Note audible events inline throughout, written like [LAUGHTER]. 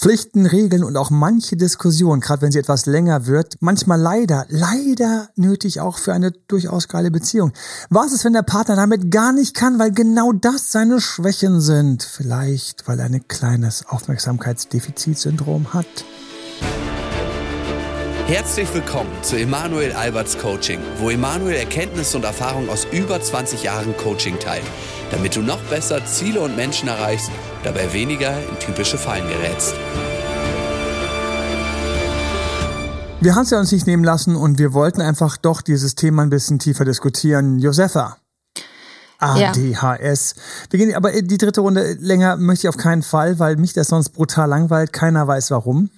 Pflichten, Regeln und auch manche Diskussion, gerade wenn sie etwas länger wird, manchmal leider, leider nötig auch für eine durchaus geile Beziehung. Was ist, wenn der Partner damit gar nicht kann, weil genau das seine Schwächen sind? Vielleicht, weil er ein kleines Aufmerksamkeitsdefizitsyndrom hat? Herzlich willkommen zu Emanuel Alberts Coaching, wo Emanuel Erkenntnisse und Erfahrung aus über 20 Jahren Coaching teilt, damit du noch besser Ziele und Menschen erreichst, dabei weniger in typische Fallen gerätst. Wir haben es ja uns nicht nehmen lassen und wir wollten einfach doch dieses Thema ein bisschen tiefer diskutieren. Josefa. ADHS. Ja. Wir gehen aber die dritte Runde länger möchte ich auf keinen Fall, weil mich das sonst brutal langweilt. Keiner weiß warum.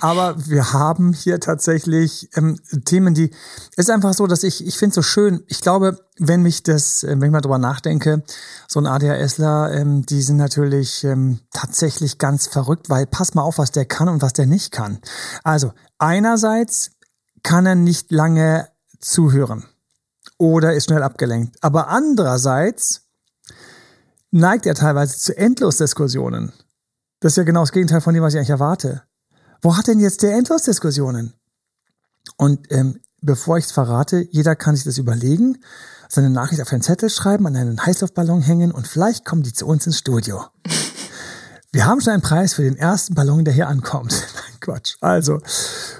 Aber wir haben hier tatsächlich ähm, Themen, die es ist einfach so, dass ich ich finde es so schön. Ich glaube, wenn mich das, äh, wenn ich mal drüber nachdenke, so ein ADHSler, ähm, die sind natürlich ähm, tatsächlich ganz verrückt, weil pass mal auf, was der kann und was der nicht kann. Also einerseits kann er nicht lange zuhören oder ist schnell abgelenkt, aber andererseits neigt er teilweise zu Endlosdiskussionen. Das ist ja genau das Gegenteil von dem, was ich eigentlich erwarte wo hat denn jetzt der Endlosdiskussionen? Und ähm, bevor ich es verrate, jeder kann sich das überlegen, seine Nachricht auf einen Zettel schreiben, an einen Heißluftballon hängen und vielleicht kommen die zu uns ins Studio. [LAUGHS] Wir haben schon einen Preis für den ersten Ballon, der hier ankommt. [LAUGHS] Nein, Quatsch. Also,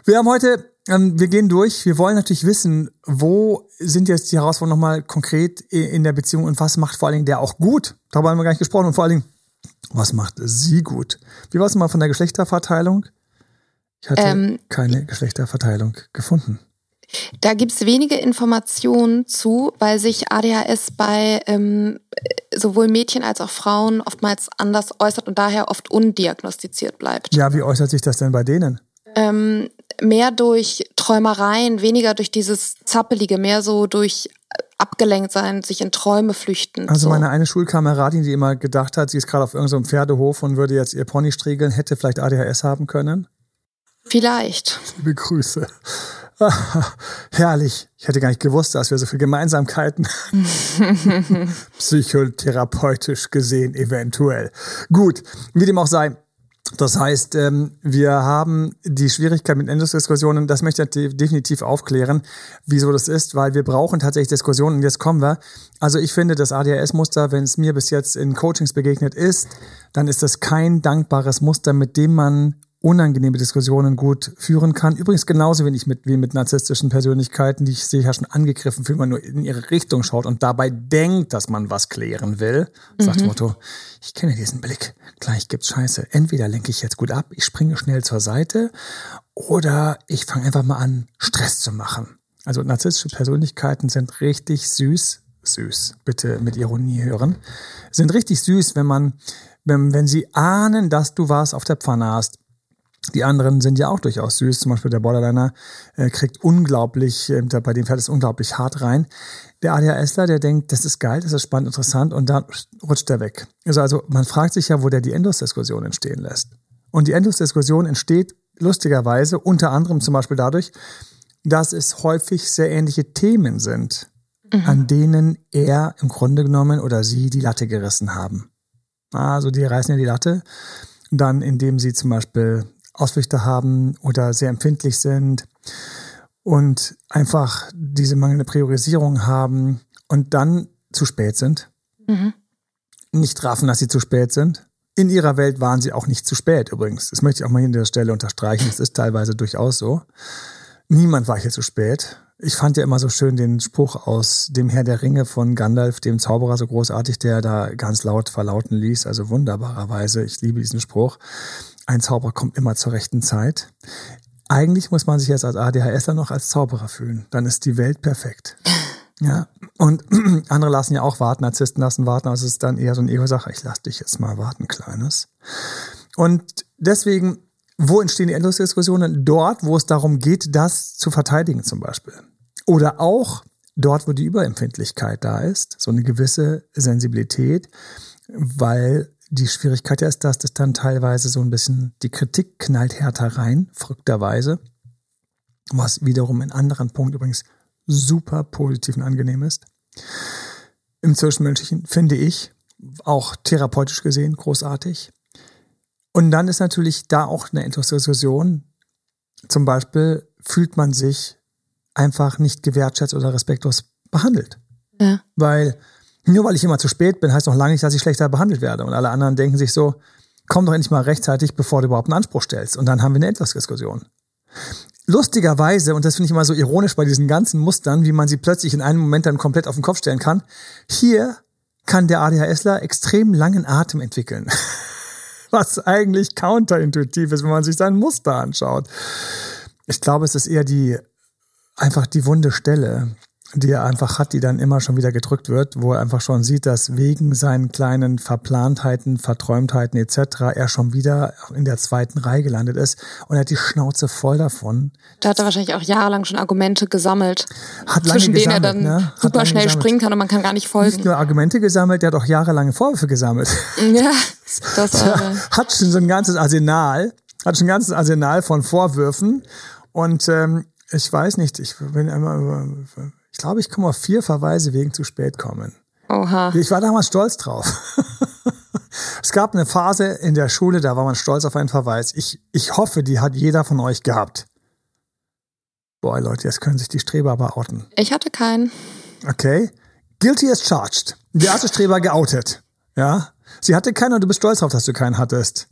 wir haben heute, ähm, wir gehen durch. Wir wollen natürlich wissen, wo sind jetzt die Herausforderungen nochmal konkret in der Beziehung und was macht vor allen Dingen der auch gut? Darüber haben wir gar nicht gesprochen und vor allen Dingen, was macht sie gut? Wie war es mal von der Geschlechterverteilung? Ich hatte ähm, keine Geschlechterverteilung gefunden. Da gibt's wenige Informationen zu, weil sich ADHS bei ähm, sowohl Mädchen als auch Frauen oftmals anders äußert und daher oft undiagnostiziert bleibt. Ja, wie äußert sich das denn bei denen? Ähm, mehr durch Träumereien, weniger durch dieses Zappelige, mehr so durch abgelenkt sein, sich in Träume flüchten. Also so. meine eine Schulkameradin, die immer gedacht hat, sie ist gerade auf irgendeinem Pferdehof und würde jetzt ihr Pony striegeln, hätte vielleicht ADHS haben können. Vielleicht. Liebe Grüße. [LAUGHS] herrlich. Ich hätte gar nicht gewusst, dass wir so viele Gemeinsamkeiten [LAUGHS] psychotherapeutisch gesehen eventuell. Gut, wie dem auch sei. Das heißt, ähm, wir haben die Schwierigkeit mit Endlosdiskussionen, das möchte ich definitiv aufklären, wieso das ist, weil wir brauchen tatsächlich Diskussionen und jetzt kommen wir. Also ich finde, das ADHS-Muster, wenn es mir bis jetzt in Coachings begegnet ist, dann ist das kein dankbares Muster, mit dem man unangenehme Diskussionen gut führen kann. Übrigens genauso wenig mit, wie mit narzisstischen Persönlichkeiten, die ich sehe ja schon angegriffen, wenn man nur in ihre Richtung schaut und dabei denkt, dass man was klären will. Mhm. Sagt Motto, ich kenne diesen Blick, gleich gibt's Scheiße. Entweder lenke ich jetzt gut ab, ich springe schnell zur Seite oder ich fange einfach mal an, Stress zu machen. Also narzisstische Persönlichkeiten sind richtig süß, süß, bitte mit Ironie hören, sind richtig süß, wenn man, wenn, wenn sie ahnen, dass du was auf der Pfanne hast, die anderen sind ja auch durchaus süß. Zum Beispiel der Borderliner äh, kriegt unglaublich, äh, bei dem fällt es unglaublich hart rein. Der ADHSler, der denkt, das ist geil, das ist spannend, interessant und dann rutscht er weg. Also, also man fragt sich ja, wo der die Endlosdiskussion entstehen lässt. Und die Endlosdiskussion entsteht lustigerweise unter anderem zum Beispiel dadurch, dass es häufig sehr ähnliche Themen sind, mhm. an denen er im Grunde genommen oder sie die Latte gerissen haben. Also die reißen ja die Latte, dann indem sie zum Beispiel Ausflüchte haben oder sehr empfindlich sind und einfach diese mangelnde Priorisierung haben und dann zu spät sind. Mhm. Nicht raffen, dass sie zu spät sind. In ihrer Welt waren sie auch nicht zu spät übrigens. Das möchte ich auch mal hier an der Stelle unterstreichen. Das ist teilweise durchaus so. Niemand war hier zu spät. Ich fand ja immer so schön den Spruch aus dem Herr der Ringe von Gandalf, dem Zauberer, so großartig, der da ganz laut verlauten ließ. Also wunderbarerweise. Ich liebe diesen Spruch ein Zauberer kommt immer zur rechten Zeit. Eigentlich muss man sich jetzt als ADHSler noch als Zauberer fühlen. Dann ist die Welt perfekt. Ja, und [CLEARS THROAT] andere lassen ja auch warten, Narzissten lassen warten, also es ist dann eher so eine Ego-Sache, ich lass dich jetzt mal warten, Kleines. Und deswegen, wo entstehen die Endlosdiskussionen? Dort, wo es darum geht, das zu verteidigen zum Beispiel. Oder auch dort, wo die Überempfindlichkeit da ist, so eine gewisse Sensibilität, weil die Schwierigkeit ist, dass das dann teilweise so ein bisschen die Kritik knallt härter rein, verrückterweise. Was wiederum in anderen Punkten übrigens super positiv und angenehm ist. Im Zwischenmenschlichen finde ich, auch therapeutisch gesehen, großartig. Und dann ist natürlich da auch eine Diskussion. Zum Beispiel fühlt man sich einfach nicht gewertschätzt oder respektlos behandelt. Ja. Weil nur weil ich immer zu spät bin, heißt noch lange nicht, dass ich schlechter behandelt werde. Und alle anderen denken sich so, komm doch endlich mal rechtzeitig, bevor du überhaupt einen Anspruch stellst. Und dann haben wir eine Endlosdiskussion. Lustigerweise, und das finde ich immer so ironisch bei diesen ganzen Mustern, wie man sie plötzlich in einem Moment dann komplett auf den Kopf stellen kann, hier kann der ADHSler extrem langen Atem entwickeln. [LAUGHS] Was eigentlich counterintuitiv ist, wenn man sich sein Muster anschaut. Ich glaube, es ist eher die, einfach die wunde Stelle die er einfach hat, die dann immer schon wieder gedrückt wird, wo er einfach schon sieht, dass wegen seinen kleinen Verplantheiten, Verträumtheiten etc. er schon wieder in der zweiten Reihe gelandet ist und er hat die Schnauze voll davon. Da hat er wahrscheinlich auch jahrelang schon Argumente gesammelt, Hat zwischen denen er gesammelt, dann ne? Super schnell gesammelt. springen kann und man kann gar nicht Nicht folgen. nur Argumente gesammelt, der hat auch jahrelange Vorwürfe gesammelt. [LAUGHS] Ja, das [LAUGHS] äh, hat schon so ein ganzes Arsenal, hat schon ein ganzes Arsenal von Vorwürfen. Und ähm, ich weiß nicht, ich bin immer über, ich glaube, ich komme auf vier Verweise wegen zu spät kommen. oha. Ich war damals stolz drauf. [LAUGHS] es gab eine Phase in der Schule, da war man stolz auf einen Verweis. Ich, ich hoffe, die hat jeder von euch gehabt. Boah, Leute, jetzt können sich die Streber aber outen. Ich hatte keinen. Okay. Guilty as charged. Die erste Streber geoutet. Ja. Sie hatte keinen und du bist stolz darauf, dass du keinen hattest.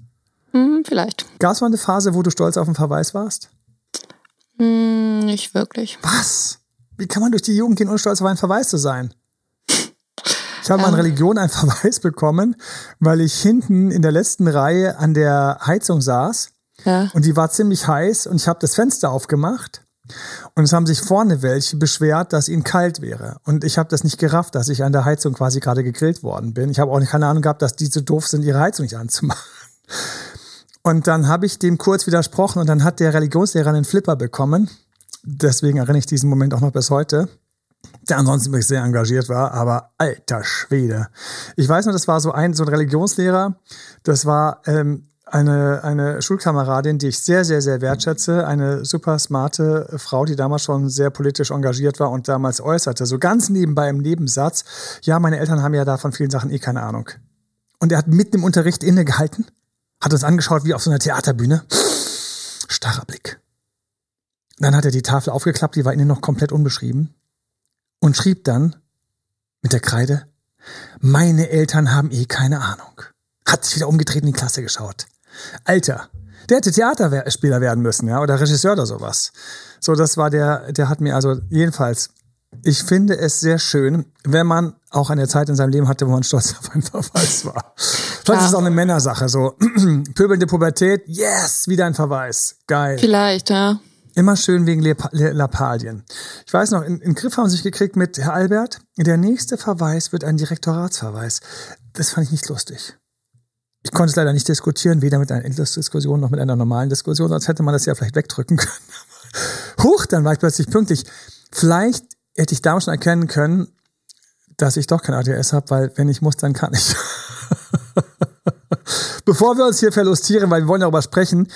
Hm, vielleicht. Gab es mal eine Phase, wo du stolz auf einen Verweis warst? Hm, nicht wirklich. Was? Wie kann man durch die Jugend gehen, ohne stolz auf einen Verweis zu sein? Ich habe mal in Religion einen [LAUGHS] Verweis bekommen, weil ich hinten in der letzten Reihe an der Heizung saß Ja. und die war ziemlich heiß und ich habe das Fenster aufgemacht und es haben sich vorne welche beschwert, dass ihnen kalt wäre. Und ich habe das nicht gerafft, dass ich an der Heizung quasi gerade gegrillt worden bin. Ich habe auch keine Ahnung gehabt, dass die so doof sind, ihre Heizung nicht anzumachen. Und dann habe ich dem kurz widersprochen und dann hat der Religionslehrer einen Flipper bekommen. Deswegen erinnere ich diesen Moment auch noch bis heute. Der ansonsten wirklich sehr engagiert war, aber alter Schwede. Ich weiß noch, das war so ein, so ein Religionslehrer. Das war ähm, eine, eine Schulkameradin, die ich sehr, sehr, sehr wertschätze. Eine super smarte Frau, die damals schon sehr politisch engagiert war und damals äußerte, so ganz nebenbei im Nebensatz, ja, meine Eltern haben ja da von vielen Sachen eh keine Ahnung. Und er hat mitten im Unterricht innegehalten, hat uns angeschaut wie auf so einer Theaterbühne. Starrer Blick. Dann hat er die Tafel aufgeklappt, die war innen noch komplett unbeschrieben. Und schrieb dann mit der Kreide, meine Eltern haben eh keine Ahnung. Hat sich wieder umgedreht in die Klasse geschaut. Alter, der hätte Theaterspieler werden müssen, ja, oder Regisseur oder sowas. So, das war der, der hat mir also jedenfalls, ich finde es sehr schön, wenn man auch eine Zeit in seinem Leben hatte, wo man stolz [LAUGHS] auf einen Verweis war. Vielleicht ist es auch eine Männersache, so [CLEARS THROAT] pöbelnde Pubertät, yes, wieder ein Verweis, geil. Vielleicht, ja. Immer schön wegen Lappalien. Ich weiß noch, in, in Griff haben sie sich gekriegt mit Herr Albert. Der nächste Verweis wird ein Direktoratsverweis. Das fand ich nicht lustig. Ich konnte es leider nicht diskutieren, weder mit einer Endlosdiskussion noch mit einer normalen Diskussion, sonst hätte man das ja vielleicht wegdrücken [LAUGHS] können. Huch, dann war ich plötzlich pünktlich. Vielleicht hätte ich damals schon erkennen können, dass ich doch kein ADS habe, weil wenn ich muss, dann kann ich. [LAUGHS] Bevor wir uns hier verlustieren, weil wir wollen darüber sprechen,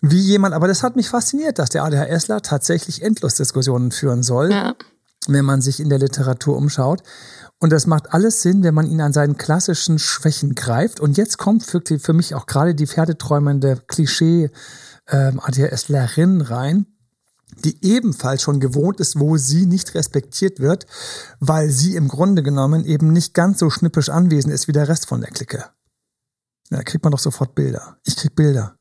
wie jemand, aber das hat mich fasziniert, dass der ADHSler tatsächlich Endlosdiskussionen führen soll, Ja. wenn man sich in der Literatur umschaut. Und das macht alles Sinn, wenn man ihn an seinen klassischen Schwächen greift. Und jetzt kommt für, für mich auch gerade die pferdeträumende Klischee ähm, rein, die ebenfalls schon gewohnt ist, wo sie nicht respektiert wird, weil sie im Grunde genommen eben nicht ganz so schnippisch anwesend ist wie der Rest von der Clique. Da kriegt man doch sofort Bilder. Ich krieg Bilder.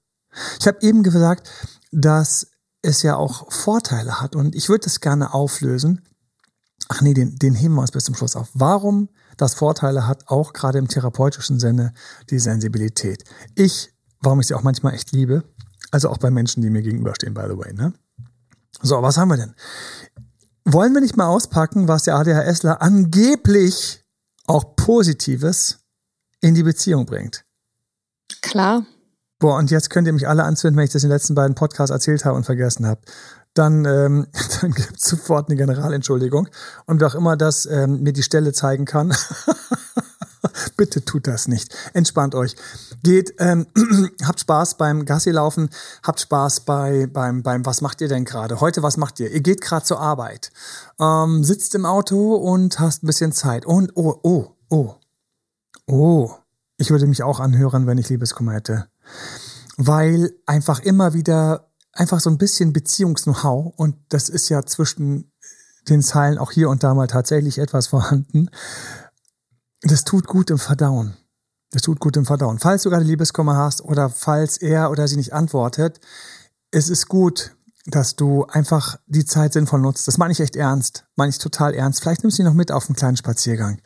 Ich habe eben gesagt, dass es ja auch Vorteile hat und ich würde das gerne auflösen. Ach nee, den, den heben wir uns bis zum Schluss auf. Warum das Vorteile hat, auch gerade im therapeutischen Sinne, die Sensibilität. Ich, warum ich sie auch manchmal echt liebe, also auch bei Menschen, die mir gegenüberstehen, by the way, ne? So, was haben wir denn? Wollen wir nicht mal auspacken, was der ADHSler angeblich auch Positives in die Beziehung bringt? Klar. Boah, und jetzt könnt ihr mich alle anzünden, wenn ich das in den letzten beiden Podcasts erzählt habe und vergessen habe. Dann, ähm, [LAUGHS] dann gibt es sofort eine Generalentschuldigung. Und wer auch immer das ähm, mir die Stelle zeigen kann, [LAUGHS] bitte tut das nicht. Entspannt euch. Geht, ähm, [CLEARS THROAT] habt Spaß beim Gassi-Laufen, habt Spaß bei, beim, beim, was macht ihr denn gerade? Heute, was macht ihr? Ihr geht gerade zur Arbeit, ähm, sitzt im Auto und hast ein bisschen Zeit. Und, oh, oh, oh, oh, ich würde mich auch anhören, wenn ich Liebeskummer hätte. weil einfach immer wieder einfach so ein bisschen Beziehungs-Know-how und das ist ja zwischen den Zeilen auch hier und da mal tatsächlich etwas vorhanden. Das tut gut im Verdauen. Das tut gut im Verdauen. Falls du gerade Liebeskummer hast oder falls er oder sie nicht antwortet, es ist gut, dass du einfach die Zeit sinnvoll nutzt. Das meine ich echt ernst. Meine ich total ernst. Vielleicht nimmst du sie noch mit auf einen kleinen Spaziergang.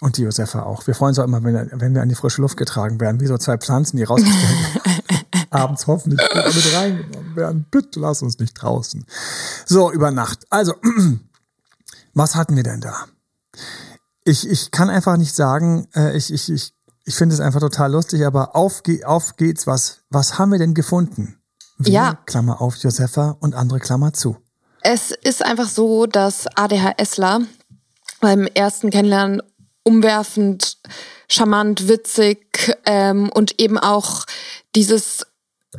Und die Josefa auch. Wir freuen uns auch immer, wenn, wenn wir an die frische Luft getragen werden, wie so zwei Pflanzen, die rausgestellt [LAUGHS] abends hoffentlich mit reingenommen werden. Bitte lass uns nicht draußen. So, über Nacht. Also, [CLEARS THROAT] was hatten wir denn da? Ich, ich kann einfach nicht sagen, äh, ich, ich, ich, ich finde es einfach total lustig, aber auf, auf geht's. Was, was haben wir denn gefunden? Wir, ja. Klammer auf, Josefa und andere Klammer zu. Es ist einfach so, dass ADHSler beim ersten Kennenlernen umwerfend, charmant, witzig ähm, und eben auch dieses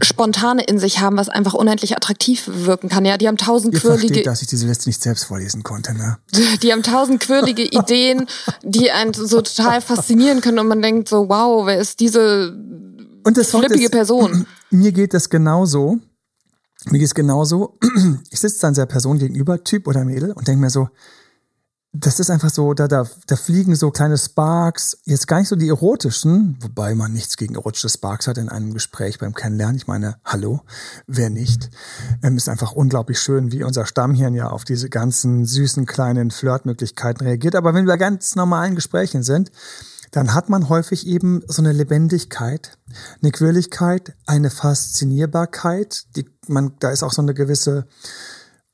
Spontane in sich haben, was einfach unendlich attraktiv wirken kann. Ja, die haben tausend Ihr quirlige, versteht, dass ich diese letzte nicht selbst vorlesen konnte, ne? [LAUGHS] die haben tausend quirlige Ideen, die einen so total faszinieren können und man denkt so, wow, wer ist diese Und das flippige ist, Person? [CLEARS THROAT] Mir geht das genauso. Mir geht es genauso. [CLEARS THROAT] Ich sitze dann der Person gegenüber, Typ oder Mädel, und denke mir so, das ist einfach so, da, da, da fliegen so kleine Sparks, jetzt gar nicht so die erotischen, wobei man nichts gegen erotische Sparks hat in einem Gespräch beim Kennenlernen. Ich meine, hallo, wer nicht? Ähm, ist einfach unglaublich schön, wie unser Stammhirn ja auf diese ganzen süßen kleinen Flirtmöglichkeiten reagiert. Aber wenn wir ganz normalen Gesprächen sind, dann hat man häufig eben so eine Lebendigkeit, eine Quirligkeit, eine Faszinierbarkeit. Die, man, da ist auch so eine gewisse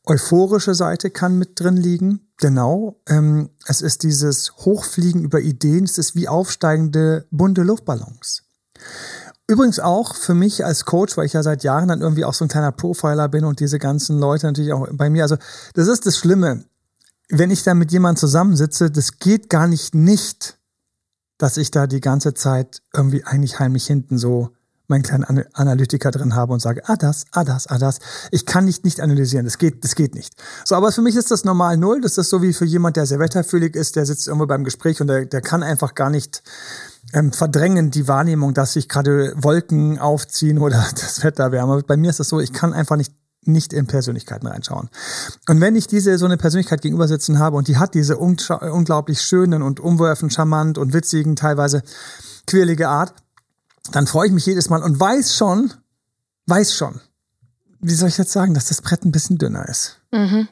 euphorische Seite kann mit drin liegen. Genau. Ähm, es ist dieses Hochfliegen über Ideen. Es ist wie aufsteigende bunte Luftballons. Übrigens auch für mich als Coach, weil ich ja seit Jahren dann irgendwie auch so ein kleiner Profiler bin und diese ganzen Leute natürlich auch bei mir. Also das ist das Schlimme. Wenn ich da mit jemandem zusammensitze, das geht gar nicht nicht, dass ich da die ganze Zeit irgendwie eigentlich heimlich hinten so meinen kleinen An Analytiker drin habe und sage, ah das, ah das, ah das. Ich kann nicht nicht analysieren, das geht, das geht nicht. So, aber für mich ist das normal null. Das ist so wie für jemand, der sehr wetterfühlig ist, der sitzt irgendwo beim Gespräch und der, der kann einfach gar nicht ähm, verdrängen die Wahrnehmung, dass sich gerade Wolken aufziehen oder [LAUGHS] das Wetter wärmer. Bei mir ist das so, ich kann einfach nicht nicht in Persönlichkeiten reinschauen. Und wenn ich diese so eine Persönlichkeit gegenüber sitzen habe und die hat diese unglaublich schönen und umwerfend charmant und witzigen, teilweise quirlige Art, dann freue ich mich jedes Mal und weiß schon, weiß schon, wie soll ich jetzt sagen, dass das Brett ein bisschen dünner ist. Mhm.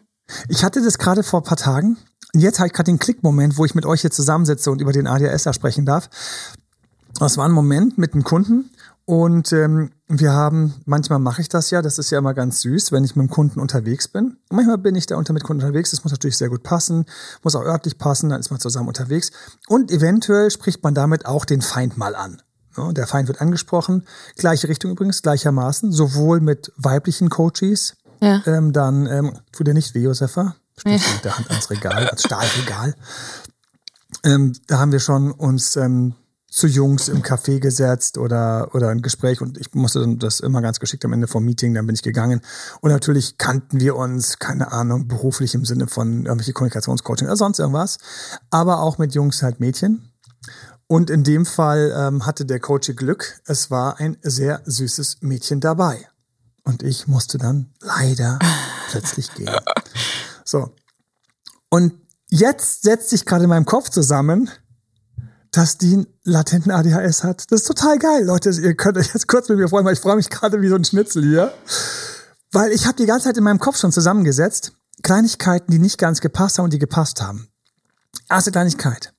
Ich hatte das gerade vor ein paar Tagen und jetzt habe ich gerade den Klickmoment, wo ich mit euch hier zusammensitze und über den ADHS sprechen darf. Das war ein Moment mit einem Kunden und ähm, wir haben, manchmal mache ich das ja, das ist ja immer ganz süß, wenn ich mit dem Kunden unterwegs bin. Und manchmal bin ich da unter mit Kunden unterwegs, das muss natürlich sehr gut passen, muss auch örtlich passen, dann ist man zusammen unterwegs. Und eventuell spricht man damit auch den Feind mal an. Ja, der Feind wird angesprochen. Gleiche Richtung übrigens, gleichermaßen, sowohl mit weiblichen Coaches, Ja. ähm, dann ähm, tut dir nicht weh, Josefa. Stößt mit der Hand ans Regal, ans Stahlregal. Ähm, da haben wir schon uns ähm, zu Jungs im Café gesetzt oder, oder ein Gespräch und ich musste dann das immer ganz geschickt am Ende vom Meeting, dann bin ich gegangen. Und natürlich kannten wir uns, keine Ahnung, beruflich im Sinne von irgendwelche Kommunikationscoaching oder sonst irgendwas. Aber auch mit Jungs halt Mädchen. Und in dem Fall ähm, hatte der Coach Glück. Es war ein sehr süßes Mädchen dabei. Und ich musste dann leider [LAUGHS] plötzlich gehen. So. Und jetzt setzt sich gerade in meinem Kopf zusammen, dass die einen latenten ADHS hat. Das ist total geil, Leute. Ihr könnt euch jetzt kurz mit mir freuen, weil ich freue mich gerade wie so ein Schnitzel hier. Weil ich habe die ganze Zeit in meinem Kopf schon zusammengesetzt, Kleinigkeiten, die nicht ganz gepasst haben und die gepasst haben. Erste Kleinigkeit.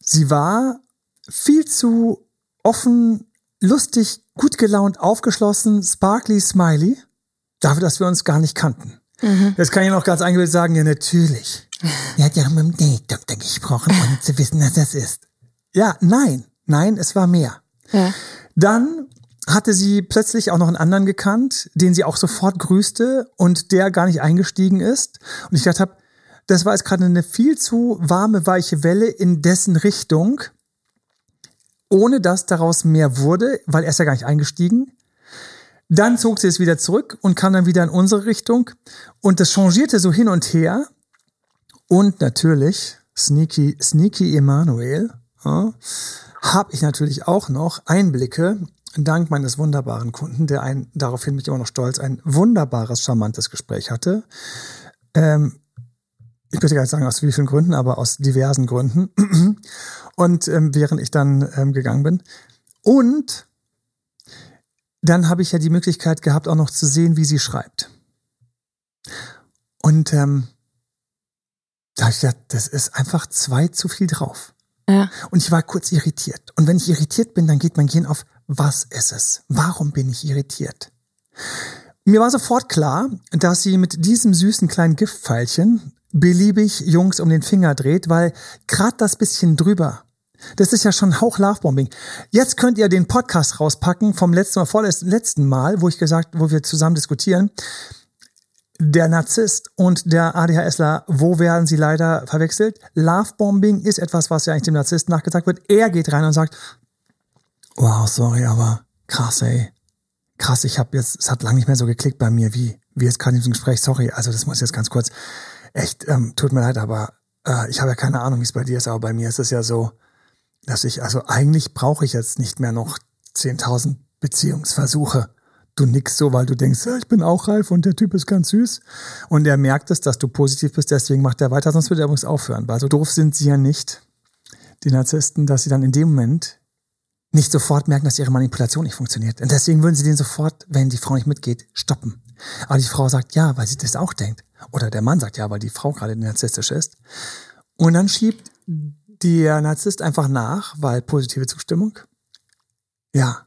Sie war viel zu offen, lustig, gut gelaunt, aufgeschlossen, sparkly, smiley, dafür, dass wir uns gar nicht kannten. Jetzt kann ich noch ganz eingebildet sagen, ja, natürlich. Er hat ja mit dem Date-Doktor gesprochen, um zu wissen, dass das ist. Ja, nein, nein, es war mehr. Ja. Dann hatte sie plötzlich auch noch einen anderen gekannt, den sie auch sofort grüßte und der gar nicht eingestiegen ist. Und ich dachte, das war jetzt gerade eine viel zu warme, weiche Welle in dessen Richtung, ohne dass daraus mehr wurde, weil er ist ja gar nicht eingestiegen. Dann zog sie es wieder zurück und kam dann wieder in unsere Richtung. Und das changierte so hin und her. Und natürlich, Sneaky, Sneaky Emanuel, ja, habe ich natürlich auch noch Einblicke dank meines wunderbaren Kunden, der ein, daraufhin mich immer noch stolz, ein wunderbares, charmantes Gespräch hatte. Ähm, ich möchte gar nicht sagen, aus wie vielen Gründen, aber aus diversen Gründen. [CLEARS THROAT] Und ähm, während ich dann ähm, gegangen bin. Und dann habe ich ja die Möglichkeit gehabt, auch noch zu sehen, wie sie schreibt. Und ähm, da habe ich gedacht, das ist einfach zwei zu viel drauf. Ja. Und ich war kurz irritiert. Und wenn ich irritiert bin, dann geht mein Gehirn auf, was ist es? Warum bin ich irritiert? Mir war sofort klar, dass sie mit diesem süßen kleinen Giftpfeilchen beliebig Jungs um den Finger dreht, weil gerade das bisschen drüber, das ist ja schon Hauch Lovebombing. Jetzt könnt ihr den Podcast rauspacken vom letzten Mal, vorletzten letzten Mal, wo ich gesagt, wo wir zusammen diskutieren. Der Narzisst und der ADHSler, wo werden sie leider verwechselt? Lovebombing ist etwas, was ja eigentlich dem Narzissten nachgesagt wird. Er geht rein und sagt, wow, sorry, aber krass, ey. Krass, ich habe jetzt, es hat lange nicht mehr so geklickt bei mir, wie, wie jetzt gerade in diesem Gespräch. Sorry, also das muss ich jetzt ganz kurz. Echt, ähm, tut mir leid, aber äh, ich habe ja keine Ahnung, wie es bei dir ist, aber bei mir ist es ja so, dass ich, also eigentlich brauche ich jetzt nicht mehr noch 10.000 Beziehungsversuche. Du nix so, weil du denkst, ja, ich bin auch reif und der Typ ist ganz süß. Und er merkt es, dass du positiv bist, deswegen macht er weiter, sonst würde er übrigens aufhören. Weil so doof sind sie ja nicht, die Narzissten, dass sie dann in dem Moment nicht sofort merken, dass ihre Manipulation nicht funktioniert. Und deswegen würden sie den sofort, wenn die Frau nicht mitgeht, stoppen. Aber die Frau sagt ja, weil sie das auch denkt. Oder der Mann sagt ja, weil die Frau gerade narzisstisch ist. Und dann schiebt der Narzisst einfach nach, weil positive Zustimmung. Ja.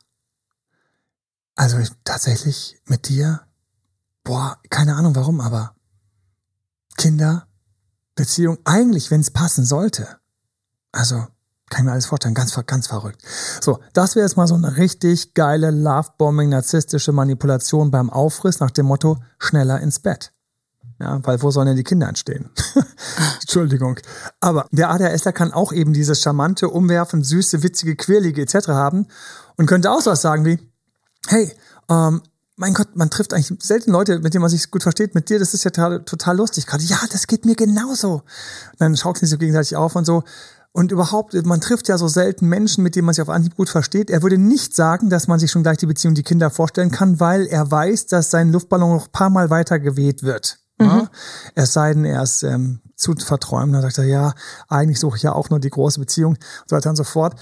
Also ich, tatsächlich mit dir, boah, keine Ahnung warum, aber Kinder, Beziehung, eigentlich, wenn es passen sollte. Also kann ich mir alles vorstellen, ganz, ganz verrückt. So, das wäre jetzt mal so eine richtig geile Lovebombing, narzisstische Manipulation beim Aufriss nach dem Motto schneller ins Bett. Ja, weil wo sollen denn die Kinder entstehen? [LAUGHS] Entschuldigung. Aber der ADHSler kann auch eben dieses charmante, umwerfend, süße, witzige, quirlige etc. haben und könnte auch was sagen wie, hey, ähm, mein Gott, man trifft eigentlich selten Leute, mit denen man sich gut versteht. Mit dir, das ist ja total, total lustig gerade. Ja, das geht mir genauso. Und dann schaukeln sie so gegenseitig auf und so. Und überhaupt, man trifft ja so selten Menschen, mit denen man sich auf Anhieb gut versteht. Er würde nicht sagen, dass man sich schon gleich die Beziehung die Kinder vorstellen kann, weil er weiß, dass sein Luftballon noch ein paar Mal weiter geweht wird. Mhm. Ja? Es sei denn, er ist ähm, zu verträumt. Dann sagt er, ja, eigentlich suche ich ja auch nur die große Beziehung und so weiter und so fort.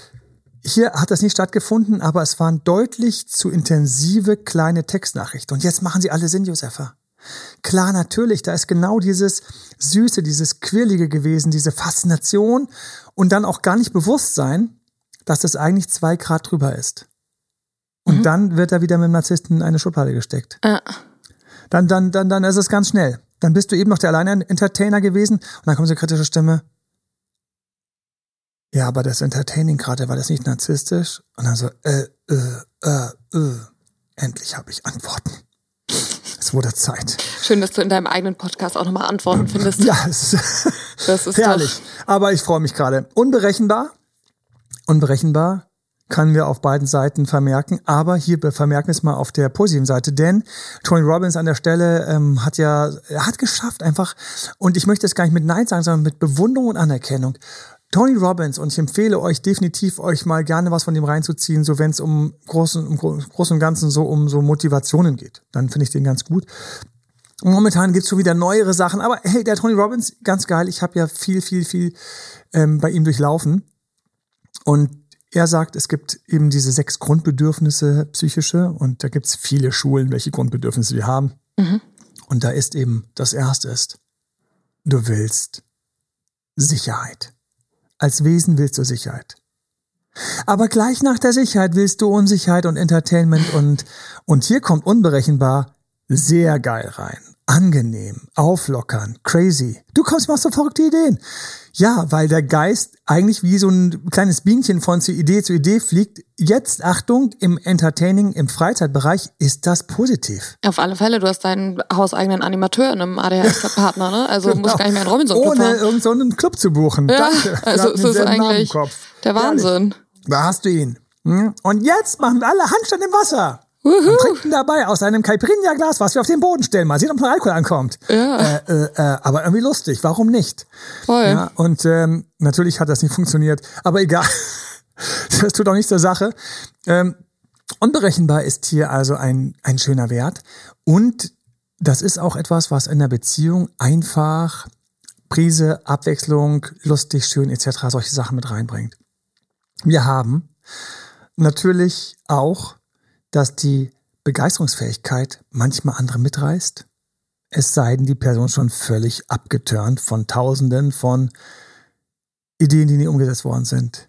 Hier hat das nicht stattgefunden, aber es waren deutlich zu intensive kleine Textnachrichten. Und jetzt machen sie alle Sinn, Josefa. Klar, natürlich, da ist genau dieses Süße, dieses Quirlige gewesen, diese Faszination und dann auch gar nicht bewusst sein, dass das eigentlich zwei Grad drüber ist. Und mhm. dann wird er wieder mit dem Narzissten in eine Schublade gesteckt. Ja. Dann, dann, dann, dann ist es ganz schnell. Dann bist du eben noch der alleine Entertainer gewesen und dann kommt so eine kritische Stimme. Ja, aber das Entertaining gerade, war das nicht narzisstisch? Und dann so, äh, äh, äh, äh. Endlich habe ich Antworten. Es wurde Zeit. Schön, dass du in deinem eigenen Podcast auch nochmal Antworten findest. Ja, es ist, das ist herrlich. Aber ich freue mich gerade. Unberechenbar. Unberechenbar können wir auf beiden Seiten vermerken. Aber hier vermerken wir es mal auf der positiven Seite, denn Tony Robbins an der Stelle ähm, hat ja, er hat geschafft einfach, und ich möchte es gar nicht mit Nein sagen, sondern mit Bewunderung und Anerkennung. Tony Robbins, und ich empfehle euch definitiv, euch mal gerne was von dem reinzuziehen, so wenn es um großen, um großen und Ganzen so um so Motivationen geht. Dann finde ich den ganz gut. Momentan gibt's schon wieder neuere Sachen, aber hey, der Tony Robbins, ganz geil. Ich habe ja viel, viel, viel ähm, bei ihm durchlaufen. Und er sagt, es gibt eben diese sechs Grundbedürfnisse psychische und da gibt's viele Schulen, welche Grundbedürfnisse wir haben. Mhm. Und da ist eben, das erste ist, du willst Sicherheit. Als Wesen willst du Sicherheit. Aber gleich nach der Sicherheit willst du Unsicherheit und Entertainment und, und hier kommt unberechenbar sehr geil rein angenehm, auflockern, crazy. Du kommst mal auf so verrückte Ideen. Ja, weil der Geist eigentlich wie so ein kleines Bienchen von zu Idee zu Idee fliegt. Jetzt, Achtung, im Entertaining, im Freizeitbereich ist das positiv. Auf alle Fälle, du hast deinen hauseigenen Animateur in einem ADHS-Partner, ne? Also genau. musst gar nicht mehr in Robinson Ohne irgendeinen so Club zu buchen. Ja, Danke. also es ist eigentlich der Wahnsinn. Herrlich. Da hast du ihn. Hm? Und jetzt machen wir alle Handstand im Wasser. Und trinken dabei aus einem Caipirinha-Glas, was wir auf den Boden stellen. Mal sehen, ob noch Alkohol ankommt. Ja. Äh, äh, äh, aber irgendwie lustig. Warum nicht? Voll. Ja, und ähm, natürlich hat das nicht funktioniert. Aber egal. [LAUGHS] das tut auch nichts zur Sache. Ähm, Unberechenbar ist hier also ein, ein schöner Wert. Und das ist auch etwas, was in der Beziehung einfach Prise, Abwechslung, lustig, schön etc. solche Sachen mit reinbringt. Wir haben natürlich auch, dass die Begeisterungsfähigkeit manchmal andere mitreißt. Es sei denn, die Person schon völlig abgeturnt von Tausenden von Ideen, die nie umgesetzt worden sind.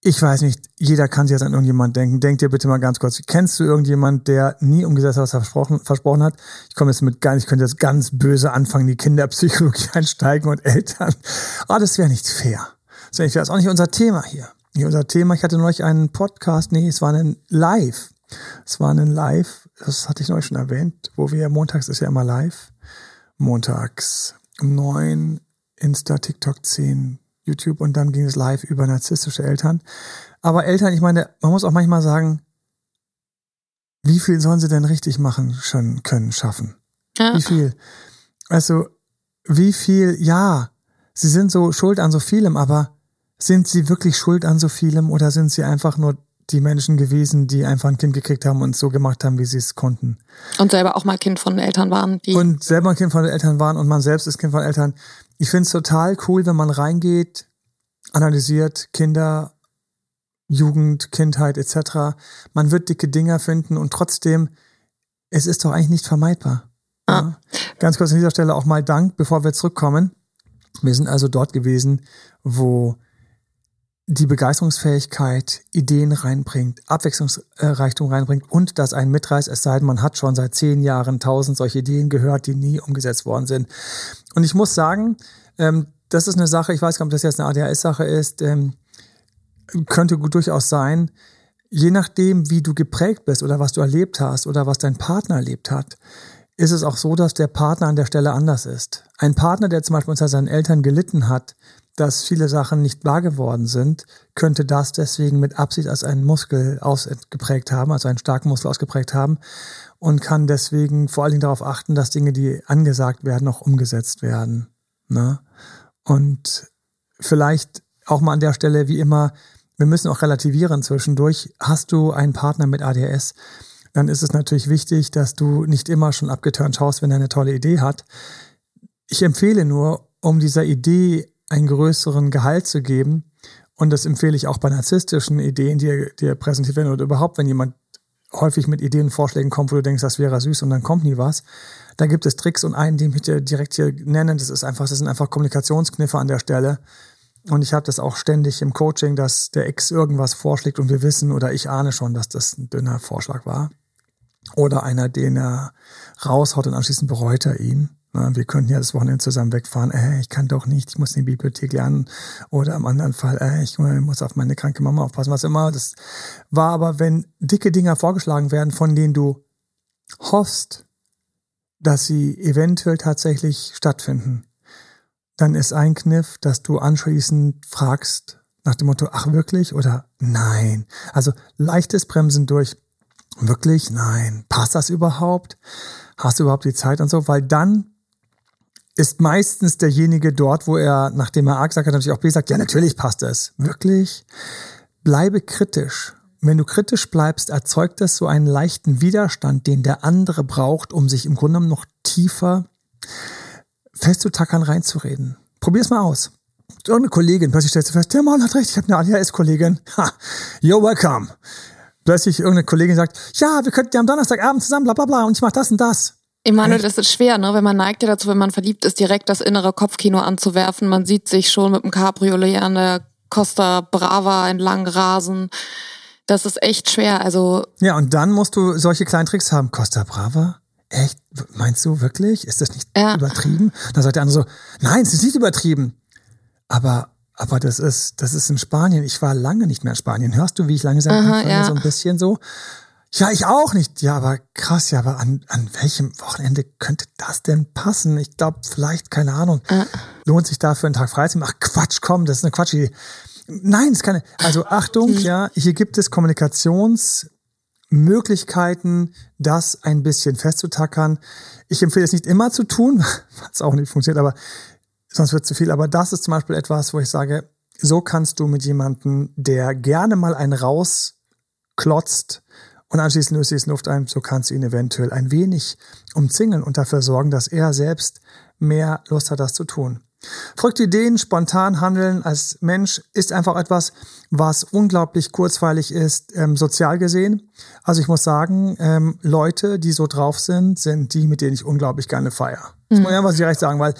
Ich weiß nicht, jeder kann sich jetzt an irgendjemand denken. Denk dir bitte mal ganz kurz, kennst du irgendjemand, der nie umgesetzt hat, was er versprochen, versprochen hat? Ich komme jetzt mit ganz, ich könnte jetzt ganz böse anfangen, die Kinderpsychologie [LAUGHS] einsteigen und Eltern. Ah, das wäre nicht fair. Das wäre nicht auch nicht unser Thema hier. Nicht unser Thema. Ich hatte neulich einen Podcast, nee, es war ein Live. Es war ein Live, das hatte ich neulich schon erwähnt, wo wir montags ist ja immer live. Montags um neun, Insta, TikTok zehn, YouTube und dann ging es live über narzisstische Eltern. Aber Eltern, ich meine, man muss auch manchmal sagen, wie viel sollen sie denn richtig machen schon können, schaffen? Ja. Wie viel? Also, wie viel, ja, sie sind so schuld an so vielem, aber sind sie wirklich schuld an so vielem oder sind sie einfach nur die Menschen gewesen, die einfach ein Kind gekriegt haben und so gemacht haben, wie sie es konnten. Und selber auch mal Kind von Eltern waren. Die und selber ein Kind von Eltern waren und man selbst ist Kind von Eltern. Ich finde es total cool, wenn man reingeht, analysiert Kinder, Jugend, Kindheit etc. Man wird dicke Dinger finden und trotzdem, es ist doch eigentlich nicht vermeidbar. Ah. Ja. Ganz kurz an dieser Stelle auch mal Dank, bevor wir zurückkommen. Wir sind also dort gewesen, wo die Begeisterungsfähigkeit Ideen reinbringt, Abwechslungsreichtum reinbringt und dass ein mitreißt, es sei denn, man hat schon seit zehn Jahren tausend solche Ideen gehört, die nie umgesetzt worden sind. Und ich muss sagen, ähm, das ist eine Sache, ich weiß gar nicht, ob das jetzt eine ADHS-Sache ist, ähm, könnte durchaus sein, je nachdem, wie du geprägt bist oder was du erlebt hast oder was dein Partner erlebt hat, ist es auch so, dass der Partner an der Stelle anders ist. Ein Partner, der zum Beispiel unter seinen Eltern gelitten hat, dass viele Sachen nicht wahr geworden sind, könnte das deswegen mit Absicht als einen Muskel ausgeprägt haben, also einen starken Muskel ausgeprägt haben und kann deswegen vor allen Dingen darauf achten, dass Dinge, die angesagt werden, auch umgesetzt werden. Ne? Und vielleicht auch mal an der Stelle, wie immer, wir müssen auch relativieren zwischendurch. Hast du einen Partner mit ADS, dann ist es natürlich wichtig, dass du nicht immer schon abgeturnt schaust, wenn er eine tolle Idee hat. Ich empfehle nur, um dieser Idee einen größeren Gehalt zu geben. Und das empfehle ich auch bei narzisstischen Ideen, die, die präsentiert werden oder überhaupt, wenn jemand häufig mit Ideen Vorschlägen kommt, wo du denkst, das wäre süß und dann kommt nie was. Da gibt es Tricks und einen, den ich dir direkt hier nennen, das ist einfach, das sind einfach Kommunikationskniffe an der Stelle. Und ich habe das auch ständig im Coaching, dass der Ex irgendwas vorschlägt und wir wissen oder ich ahne schon, dass das ein dünner Vorschlag war. Oder einer, den er raushaut und anschließend bereut er ihn. Wir könnten ja das Wochenende zusammen wegfahren. Äh, ich kann doch nicht, ich muss in die Bibliothek lernen. Oder im anderen Fall, äh, ich muss auf meine kranke Mama aufpassen, was immer. Das war aber, wenn dicke Dinger vorgeschlagen werden, von denen du hoffst, dass sie eventuell tatsächlich stattfinden, dann ist ein Kniff, dass du anschließend fragst nach dem Motto, ach wirklich oder nein. Also leichtes Bremsen durch, wirklich, nein. Passt das überhaupt? Hast du überhaupt die Zeit und so? Weil dann ist meistens derjenige dort, wo er, nachdem er A gesagt hat, natürlich auch B sagt, ja, natürlich passt es. Wirklich? Bleibe kritisch. Wenn du kritisch bleibst, erzeugt das so einen leichten Widerstand, den der andere braucht, um sich im Grunde genommen noch tiefer festzutackern, reinzureden. Probier's mal aus. Irgendeine Kollegin, plötzlich stellst du fest, der Mann hat recht, ich habe eine ADHS-Kollegin. Ha, you're welcome. Plötzlich irgendeine Kollegin sagt, ja, wir könnten ja am Donnerstagabend zusammen, bla bla bla, und ich mach das und das. Meine, das ist schwer, ne? Wenn man neigt ja dazu, wenn man verliebt ist, direkt das innere Kopfkino anzuwerfen. Man sieht sich schon mit dem Cabriolet an der Costa Brava entlang rasen. Das ist echt schwer. Also ja, und dann musst du solche kleinen Tricks haben. Costa Brava? Echt? Meinst du wirklich? Ist das nicht ja. übertrieben? Dann sagt der andere so, nein, es ist nicht übertrieben. Aber, aber das ist, das ist in Spanien. Ich war lange nicht mehr in Spanien. Hörst du, wie ich langsam Aha, ja. so ein bisschen so? Ja, ich auch nicht. Ja, aber krass, ja, aber an, an welchem Wochenende könnte das denn passen? Ich glaube, vielleicht, keine Ahnung. Äh. Lohnt sich dafür einen Tag frei zu machen? Ach Quatsch, komm, das ist eine Quatsch. Nein, es kann. Also Achtung, hm. ja, hier gibt es Kommunikationsmöglichkeiten, das ein bisschen festzutackern. Ich empfehle es nicht immer zu tun, [LAUGHS] was auch nicht funktioniert, aber sonst wird es zu viel. Aber das ist zum Beispiel etwas, wo ich sage, so kannst du mit jemandem, der gerne mal einen raus klotzt und anschließend löst es Luft ein, so kannst du ihn eventuell ein wenig umzingeln und dafür sorgen, dass er selbst mehr Lust hat, das zu tun. Verrückte Ideen, spontan handeln als Mensch ist einfach etwas, was unglaublich kurzweilig ist, ähm, sozial gesehen. Also ich muss sagen, ähm, Leute, die so drauf sind, sind die, mit denen ich unglaublich gerne feier. Das mhm. muss ich einfach direkt sagen, weil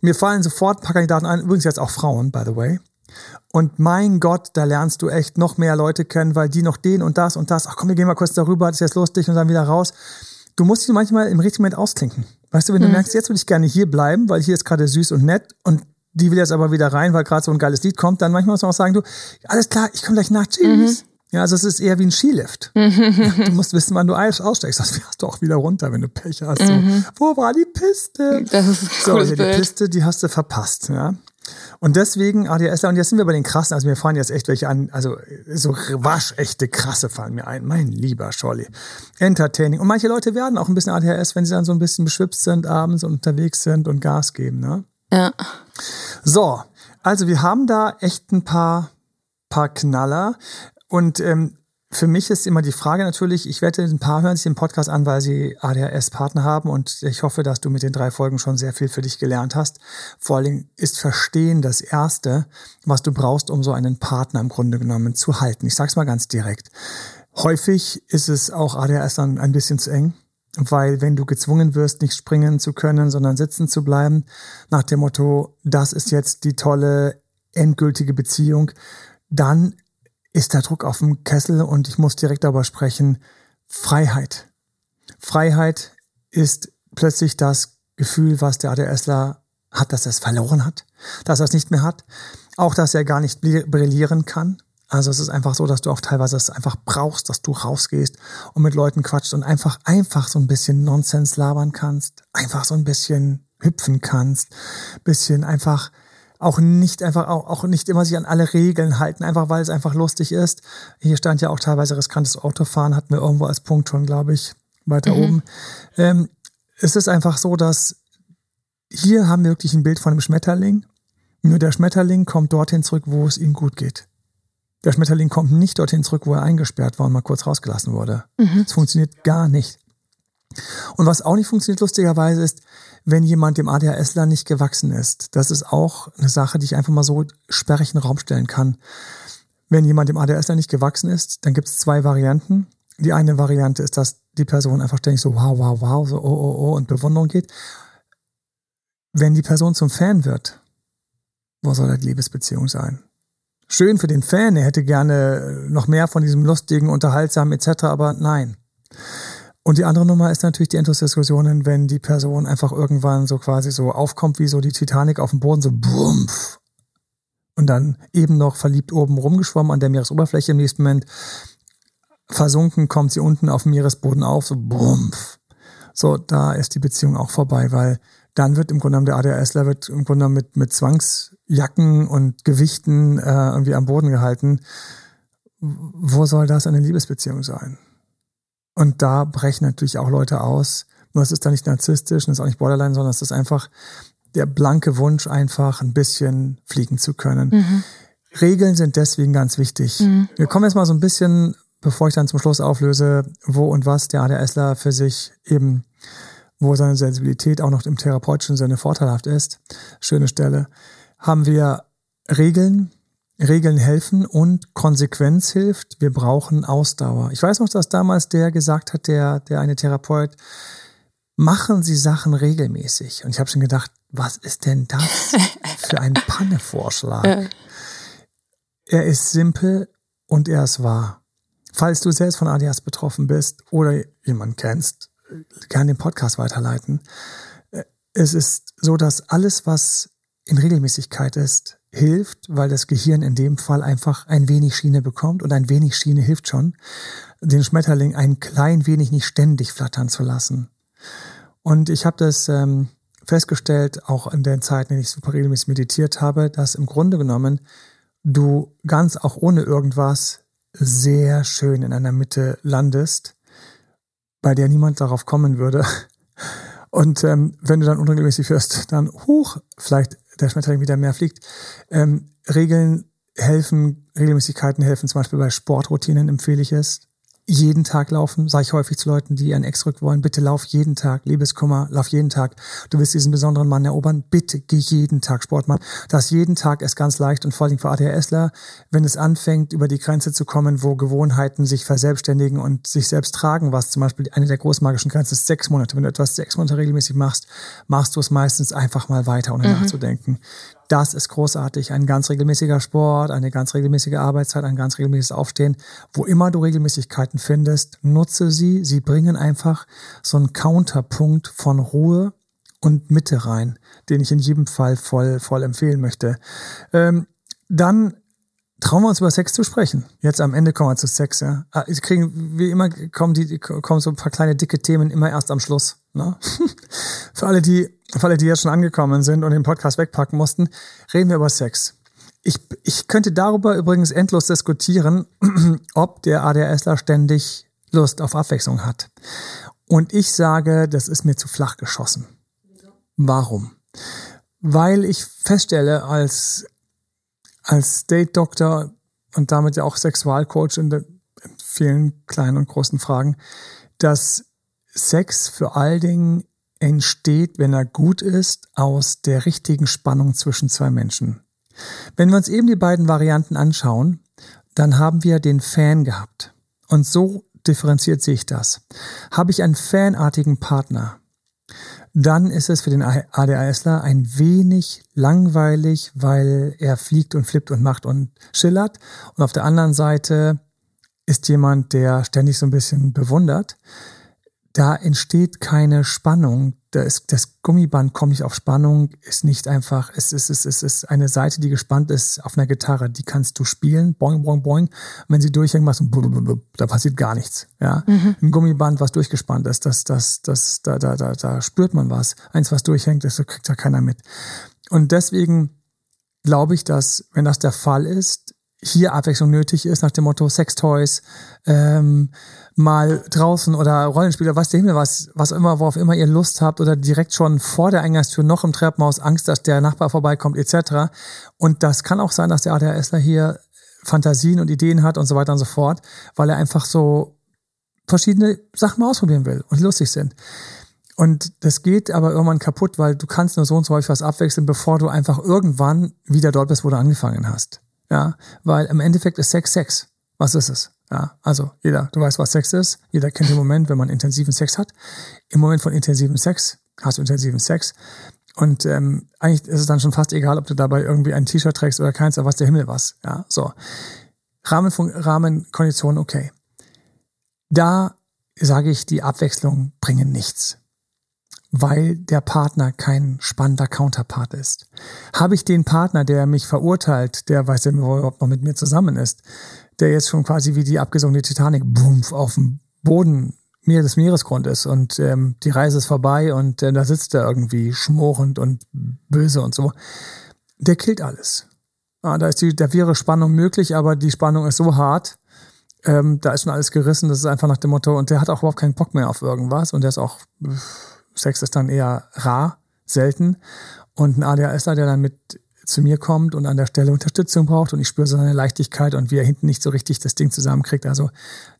mir fallen sofort ein paar Kandidaten ein, übrigens jetzt auch Frauen, by the way. Und mein Gott, da lernst du echt noch mehr Leute kennen, weil die noch den und das und das, ach komm, wir gehen mal kurz darüber, das ist jetzt lustig und dann wieder raus. Du musst dich manchmal im richtigen Moment ausklinken. Weißt du, wenn du mhm. merkst, jetzt würde ich gerne hier bleiben, weil hier ist gerade süß und nett und die will jetzt aber wieder rein, weil gerade so ein geiles Lied kommt, dann manchmal muss man auch sagen, du, alles klar, ich komme gleich nach, tschüss. Mhm. Ja, also es ist eher wie ein Skilift. [LAUGHS] du musst wissen, wann du aussteigst, sonst fährst du auch wieder runter, wenn du Pech hast. Mhm. So, wo war die Piste? Das ist so, ja, die Piste, die hast du verpasst. Ja. Und deswegen ADSler, und jetzt sind wir bei den krassen, also mir fallen jetzt echt welche an, also so waschechte krasse fallen mir ein. Mein lieber Scholli. Entertaining. Und manche Leute werden auch ein bisschen ADHS, wenn sie dann so ein bisschen beschwipst sind abends und unterwegs sind und Gas geben, ne? Ja. So, also wir haben da echt ein paar, paar Knaller. Und ähm, für mich ist immer die Frage natürlich, ich wette, ein paar hören sich den Podcast an, weil sie ADHS-Partner haben und ich hoffe, dass du mit den drei Folgen schon sehr viel für dich gelernt hast. Vor allen Dingen ist Verstehen das Erste, was du brauchst, um so einen Partner im Grunde genommen zu halten. Ich sag's mal ganz direkt. Häufig ist es auch ADHS dann ein bisschen zu eng, weil wenn du gezwungen wirst, nicht springen zu können, sondern sitzen zu bleiben, nach dem Motto, das ist jetzt die tolle, endgültige Beziehung, dann ist der Druck auf dem Kessel und ich muss direkt darüber sprechen. Freiheit. Freiheit ist plötzlich das Gefühl, was der ADSler hat, dass er es verloren hat, dass er es nicht mehr hat. Auch, dass er gar nicht brillieren kann. Also es ist einfach so, dass du auch teilweise es einfach brauchst, dass du rausgehst und mit Leuten quatscht und einfach, einfach so ein bisschen Nonsens labern kannst, einfach so ein bisschen hüpfen kannst, bisschen einfach auch nicht einfach auch, auch nicht immer sich an alle Regeln halten, einfach weil es einfach lustig ist. Hier stand ja auch teilweise riskantes Autofahren, hatten wir irgendwo als Punkt schon, glaube ich, weiter mhm. oben. Ähm, es ist einfach so, dass hier haben wir wirklich ein Bild von einem Schmetterling. Nur der Schmetterling kommt dorthin zurück, wo es ihm gut geht. Der Schmetterling kommt nicht dorthin zurück, wo er eingesperrt war und mal kurz rausgelassen wurde. Es mhm. funktioniert gar nicht. Und was auch nicht funktioniert, lustigerweise, ist, wenn jemand dem ADHSler nicht gewachsen ist. Das ist auch eine Sache, die ich einfach mal so sperrig in den Raum stellen kann. Wenn jemand dem ADHSler nicht gewachsen ist, dann gibt es zwei Varianten. Die eine Variante ist, dass die Person einfach ständig so wow, wow, wow, so oh, oh, oh und Bewunderung geht. Wenn die Person zum Fan wird, wo soll da die Liebesbeziehung sein? Schön für den Fan, er hätte gerne noch mehr von diesem lustigen, unterhaltsamen etc., aber nein. Und die andere Nummer ist natürlich die Endlosdiskussionen, wenn die Person einfach irgendwann so quasi so aufkommt, wie so die Titanic auf dem Boden, so bumpf. Und dann eben noch verliebt oben rumgeschwommen an der Meeresoberfläche im nächsten Moment. Versunken kommt sie unten auf dem Meeresboden auf, so bumpf. So, da ist die Beziehung auch vorbei, weil dann wird im Grunde genommen der ADHSler wird im Grunde genommen mit, mit Zwangsjacken und Gewichten äh, irgendwie am Boden gehalten. Wo soll das eine Liebesbeziehung sein? Und da brechen natürlich auch Leute aus. Nur es ist da nicht narzisstisch, und es ist auch nicht Borderline, sondern es ist einfach der blanke Wunsch, einfach ein bisschen fliegen zu können. Mhm. Regeln sind deswegen ganz wichtig. Mhm. Wir kommen jetzt mal so ein bisschen, bevor ich dann zum Schluss auflöse, wo und was der ADSler für sich eben, wo seine Sensibilität auch noch im therapeutischen Sinne vorteilhaft ist. Schöne Stelle. Haben wir Regeln, Regeln helfen und Konsequenz hilft. Wir brauchen Ausdauer. Ich weiß noch, dass damals der gesagt hat, der, der eine Therapeut, machen Sie Sachen regelmäßig. Und ich habe schon gedacht, was ist denn das [LAUGHS] für ein Pannevorschlag? Er ist simpel und er ist wahr. Falls du selbst von ADHS betroffen bist oder jemanden kennst, gerne den Podcast weiterleiten. Es ist so, dass alles, was in Regelmäßigkeit ist, hilft, weil das Gehirn in dem Fall einfach ein wenig Schiene bekommt und ein wenig Schiene hilft schon, den Schmetterling ein klein wenig nicht ständig flattern zu lassen. Und ich habe das ähm, festgestellt, auch in den Zeiten, in denen ich super regelmäßig meditiert habe, dass im Grunde genommen du ganz auch ohne irgendwas sehr schön in einer Mitte landest, bei der niemand darauf kommen würde. Und ähm, wenn du dann unregelmäßig wirst, dann huch, vielleicht der Schmetterling wieder mehr fliegt. Ähm, Regeln helfen, Regelmäßigkeiten helfen, zum Beispiel bei Sportroutinen empfehle ich es. Jeden Tag laufen, sage ich häufig zu Leuten, die ihren Ex zurück wollen, bitte lauf jeden Tag, Liebeskummer, lauf jeden Tag. Du willst diesen besonderen Mann erobern, bitte geh jeden Tag Sport machen. Das jeden Tag ist ganz leicht und vor allem für ADHSler, wenn es anfängt, über die Grenze zu kommen, wo Gewohnheiten sich verselbstständigen und sich selbst tragen, was zum Beispiel eine der großmagischen Grenzen ist, sechs Monate. Wenn du etwas sechs Monate regelmäßig machst, machst du es meistens einfach mal weiter, ohne mhm. nachzudenken. Das ist großartig. Ein ganz regelmäßiger Sport, eine ganz regelmäßige Arbeitszeit, ein ganz regelmäßiges Aufstehen. Wo immer du Regelmäßigkeiten findest, nutze sie. Sie bringen einfach so einen Counterpunkt von Ruhe und Mitte rein, den ich in jedem Fall voll, voll empfehlen möchte. Ähm, dann trauen wir uns über Sex zu sprechen. Jetzt am Ende kommen wir zu Sex. Ja. Ah, kriegen, wie immer, kommen, die, kommen so ein paar kleine dicke Themen immer erst am Schluss. Ne? [LAUGHS] Für alle, die für alle, die jetzt schon angekommen sind und den Podcast wegpacken mussten, reden wir über Sex. Ich, ich könnte darüber übrigens endlos diskutieren, [CLEARS THROAT] ob der ADHSler ständig Lust auf Abwechslung hat. Und ich sage, das ist mir zu flach geschossen. Warum? Weil ich feststelle als, als Date-Doktor und damit ja auch Sexualcoach in, vielen kleinen und großen Fragen, dass Sex vor allen Dingen entsteht, wenn er gut ist, aus der richtigen Spannung zwischen zwei Menschen. Wenn wir uns eben die beiden Varianten anschauen, dann haben wir den Fan gehabt. Und so differenziert sehe ich das. Habe ich einen fanartigen Partner, dann ist es für den ADHSler ein wenig langweilig, weil er fliegt und flippt und macht und schillert. Und auf der anderen Seite ist jemand, der ständig so ein bisschen bewundert da entsteht keine Spannung. Das, das Gummiband kommt nicht auf Spannung, ist nicht einfach, es ist, es, ist, es ist eine Seite, die gespannt ist auf einer Gitarre, die kannst du spielen, boing, boing, boing. Und wenn sie durchhängt, machst du, da passiert gar nichts. Ja? Mhm. Ein Gummiband, was durchgespannt ist, das, das, das, da, da, da, da spürt man was. Eins, was durchhängt, das kriegt ja keiner mit. Und deswegen glaube ich, dass, wenn das der Fall ist, hier Abwechslung nötig ist, nach dem Motto Sextoys, ähm, mal draußen oder Rollenspieler, was der Himmel, was, was immer, worauf immer ihr Lust habt oder direkt schon vor der Eingangstür noch im Treppenhaus Angst, dass der Nachbar vorbeikommt, etc. Und das kann auch sein, dass der ADHSler hier Fantasien und Ideen hat und so weiter und so fort, weil er einfach so verschiedene Sachen mal ausprobieren will und lustig sind. Und das geht aber irgendwann kaputt, weil du kannst nur so und so häufig was abwechseln, bevor du einfach irgendwann wieder dort bist, wo du angefangen hast. Ja, weil im Endeffekt ist Sex Sex. Was ist es? Ja, also jeder, du weißt, was Sex ist. Jeder kennt den Moment, wenn man intensiven Sex hat. Im Moment von intensiven Sex hast du intensiven Sex. Und ähm, eigentlich ist es dann schon fast egal, ob du dabei irgendwie ein T-Shirt trägst oder keins, aber was der Himmel was. Ja, so. Rahmen, Rahmenkonditionen, okay. Da sage ich, die Abwechslung bringen nichts. Weil der Partner kein spannender Counterpart ist. Habe ich den Partner, der mich verurteilt, der weiß ja überhaupt noch mit mir zusammen ist, der jetzt schon quasi wie die abgesunkene Titanic bumpf, auf dem Boden Meer des Meeresgrund ist und ähm, die Reise ist vorbei und äh, da sitzt er irgendwie schmorend und böse und so. Der killt alles. Ah, da ist die, der wäre Spannung möglich, aber die Spannung ist so hart, ähm, da ist schon alles gerissen, das ist einfach nach dem Motto, und der hat auch überhaupt keinen Bock mehr auf irgendwas und der ist auch, Sex ist dann eher rar, selten. Und ein ADHSler, der dann mit zu mir kommt und an der Stelle Unterstützung braucht und ich spüre seine Leichtigkeit und wie er hinten nicht so richtig das Ding zusammenkriegt. Also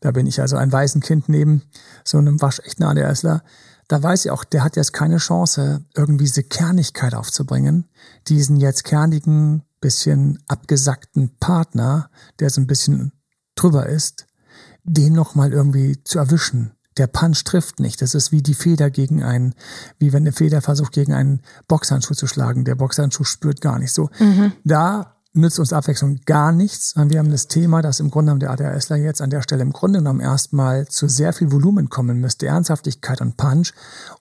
da bin ich also ein Waisenkind neben so einem waschechten ADSler. Da weiß ich auch, der hat jetzt keine Chance, irgendwie diese Kernigkeit aufzubringen, diesen jetzt kernigen, bisschen abgesackten Partner, der so ein bisschen drüber ist, den nochmal irgendwie zu erwischen der Punch trifft nicht. Das ist wie die Feder gegen einen, wie wenn eine Feder versucht, gegen einen Boxhandschuh zu schlagen. Der Boxhandschuh spürt gar nicht so. Mhm. Da nützt uns Abwechslung gar nichts. Wir haben das Thema, dass im Grunde genommen der ADHSler jetzt an der Stelle im Grunde genommen erstmal zu sehr viel Volumen kommen müsste, Ernsthaftigkeit und Punch,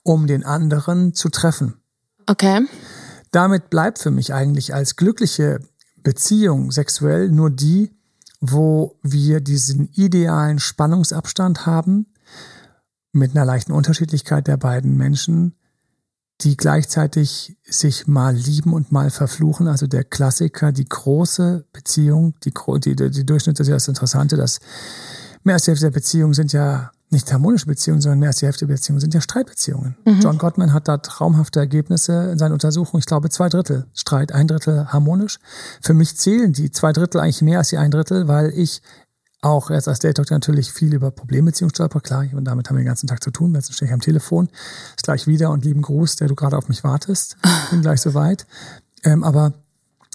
um den anderen zu treffen. Okay. Damit bleibt für mich eigentlich als glückliche Beziehung sexuell nur die, wo wir diesen idealen Spannungsabstand haben, mit einer leichten Unterschiedlichkeit der beiden Menschen, die gleichzeitig sich mal lieben und mal verfluchen. Also der Klassiker, die große Beziehung, die, die, die Durchschnitt ist ja das Interessante, dass mehr als die Hälfte der Beziehungen sind ja nicht harmonische Beziehungen, sondern mehr als die Hälfte der Beziehungen sind ja Streitbeziehungen. Mhm. John Gottman hat da traumhafte Ergebnisse in seiner Untersuchung. Ich glaube, zwei Drittel Streit, ein Drittel harmonisch. Für mich zählen die zwei Drittel eigentlich mehr als die ein Drittel, weil ich auch jetzt als Date-Doktor natürlich viel über Problembeziehungen stolper, klar, und damit haben wir den ganzen Tag zu tun. Jetzt stehe ich am Telefon, ist gleich wieder und lieben Gruß, der du gerade auf mich wartest. Bin gleich soweit. Ähm, aber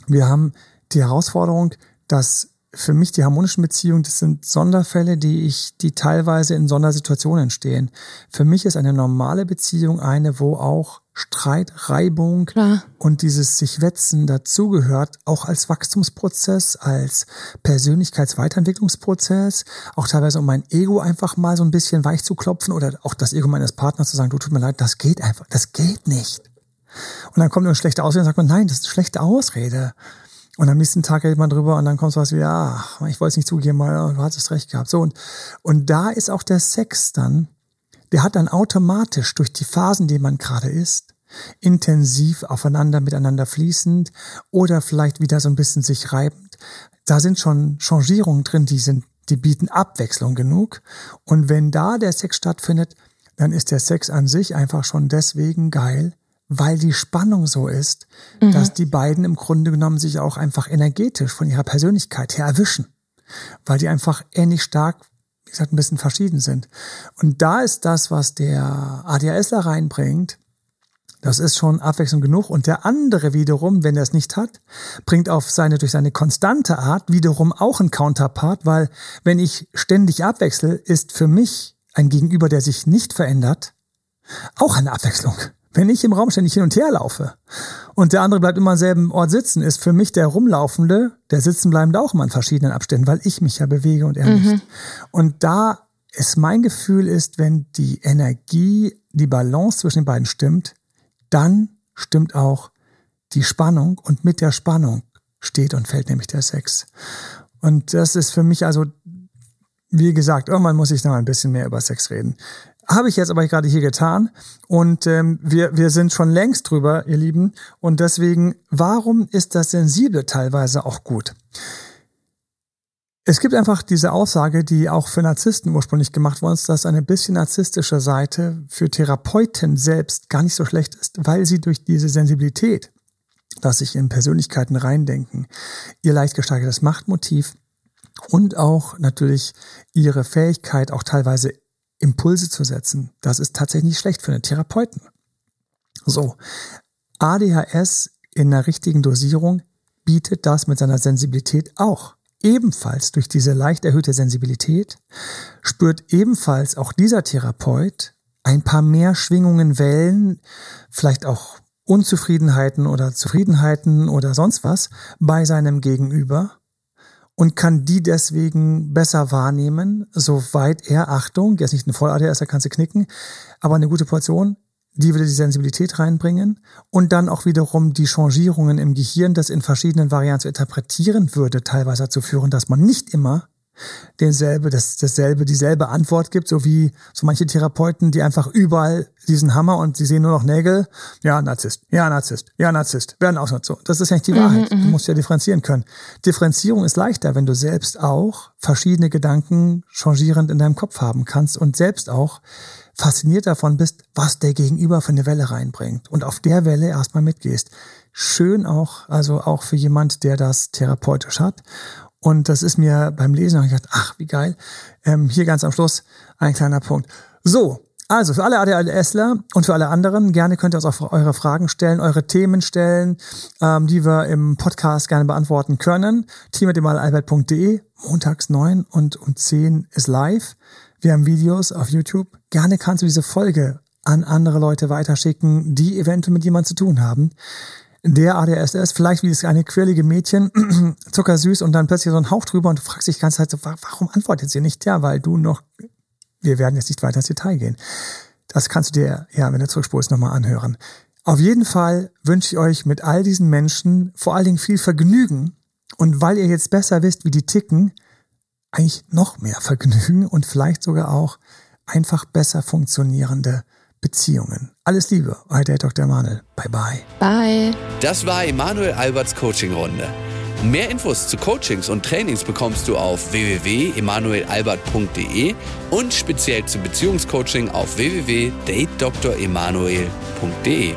wir haben die Herausforderung, dass für mich die harmonischen Beziehungen, das sind Sonderfälle, die ich, die teilweise in Sondersituationen entstehen. Für mich ist eine normale Beziehung eine, wo auch Streit, Reibung Klar. und dieses sich wetzen dazugehört, auch als Wachstumsprozess, als Persönlichkeitsweiterentwicklungsprozess, auch teilweise um mein Ego einfach mal so ein bisschen weich zu klopfen oder auch das Ego meines Partners zu sagen, du tut mir leid, das geht einfach, das geht nicht. Und dann kommt eine schlechte Ausrede und sagt man, nein, das ist eine schlechte Ausrede. Und am nächsten Tag redet man drüber und dann kommt was wie, ja, ich wollte es nicht zugeben, weil du hattest recht gehabt. So, und, und da ist auch der Sex dann, der hat dann automatisch durch die Phasen, die man gerade ist, intensiv aufeinander, miteinander fließend oder vielleicht wieder so ein bisschen sich reibend. Da sind schon Changierungen drin, die sind, die bieten Abwechslung genug. Und wenn da der Sex stattfindet, dann ist der Sex an sich einfach schon deswegen geil, weil die Spannung so ist, mhm. dass die beiden im Grunde genommen sich auch einfach energetisch von ihrer Persönlichkeit her erwischen. Weil die einfach ähnlich stark, wie gesagt, ein bisschen verschieden sind. Und da ist das, was der ADHSler reinbringt, das ist schon Abwechslung genug. Und der andere wiederum, wenn er es nicht hat, bringt auf seine, durch seine konstante Art wiederum auch einen Counterpart, weil wenn ich ständig abwechsel, ist für mich ein Gegenüber, der sich nicht verändert, auch eine Abwechslung. Wenn ich im Raum ständig hin und her laufe und der andere bleibt immer am selben Ort sitzen, ist für mich der Rumlaufende, der Sitzenbleibende auch immer in verschiedenen Abständen, weil ich mich ja bewege und er mhm. nicht. Und da ist mein Gefühl ist, wenn die Energie, die Balance zwischen den beiden stimmt, dann stimmt auch die Spannung und mit der Spannung steht und fällt nämlich der Sex. Und das ist für mich also, wie gesagt, irgendwann muss ich noch ein bisschen mehr über Sex reden. Habe ich jetzt aber gerade hier getan und ähm, wir, wir sind schon längst drüber, ihr Lieben. Und deswegen, warum ist das Sensible teilweise auch gut? Es gibt einfach diese Aussage, die auch für Narzissten ursprünglich gemacht worden ist, dass eine bisschen narzisstische Seite für Therapeuten selbst gar nicht so schlecht ist, weil sie durch diese Sensibilität, dass sich in Persönlichkeiten reindenken, ihr leicht gesteigertes Machtmotiv und auch natürlich ihre Fähigkeit, auch teilweise Impulse zu setzen, das ist tatsächlich nicht schlecht für einen Therapeuten. So, ADHS in der richtigen Dosierung bietet das mit seiner Sensibilität auch. Ebenfalls durch diese leicht erhöhte Sensibilität spürt ebenfalls auch dieser Therapeut ein paar mehr Schwingungen, Wellen, vielleicht auch Unzufriedenheiten oder Zufriedenheiten oder sonst was bei seinem Gegenüber und kann die deswegen besser wahrnehmen, soweit er, Achtung, er ist nicht ein Voll-ADS, er kann sie knicken, aber eine gute Portion, die würde die Sensibilität reinbringen und dann auch wiederum die Changierungen im Gehirn, das in verschiedenen Varianten zu interpretieren würde, teilweise dazu führen, dass man nicht immer denselbe, das, dasselbe, dieselbe Antwort gibt, so wie so manche Therapeuten, die einfach überall diesen Hammer und sie sehen nur noch Nägel. Ja, Narzisst, ja, Narzisst, ja, Narzisst, werden auch so. Das ist ja nicht die Wahrheit. Mhm, du musst ja differenzieren können. Differenzierung ist leichter, wenn du selbst auch verschiedene Gedanken changierend in deinem Kopf haben kannst und selbst auch fasziniert davon bist, was der Gegenüber für eine Welle reinbringt und auf der Welle erstmal mitgehst. Schön auch, also auch für jemand, der das therapeutisch hat und das ist mir beim Lesen, gedacht, ach, wie geil. Ähm, hier ganz am Schluss ein kleiner Punkt. So, also für alle ADHSler und für alle anderen, gerne könnt ihr uns auch eure Fragen stellen, eure Themen stellen, ähm, die wir im Podcast gerne beantworten können. team.albert.de, montags neun und um zehn ist live. Wir haben Videos auf YouTube. Gerne kannst du diese Folge an andere Leute weiterschicken, die eventuell mit jemandem zu tun haben der ADSS, vielleicht wie das eine quirlige Mädchen, [CLEARS THROAT] zuckersüß und dann plötzlich so ein Hauch drüber und du fragst dich die ganze Zeit so, warum antwortet sie nicht? Ja, weil du noch, wir werden jetzt nicht weiter ins Detail gehen. Das kannst du dir, ja, wenn du zurückspulst, nochmal anhören. Auf jeden Fall wünsche ich euch mit all diesen Menschen vor allen Dingen viel Vergnügen und weil ihr jetzt besser wisst, wie die ticken, eigentlich noch mehr Vergnügen und vielleicht sogar auch einfach besser funktionierende Beziehungen. Alles Liebe, euer Dr. Emanuel. Bye bye. Bye. Das war Emanuel Alberts Coaching-Runde. Mehr Infos zu Coachings und Trainings bekommst du auf www.emanuelalbert.de und speziell zum Beziehungscoaching auf www.datedremanuel.de.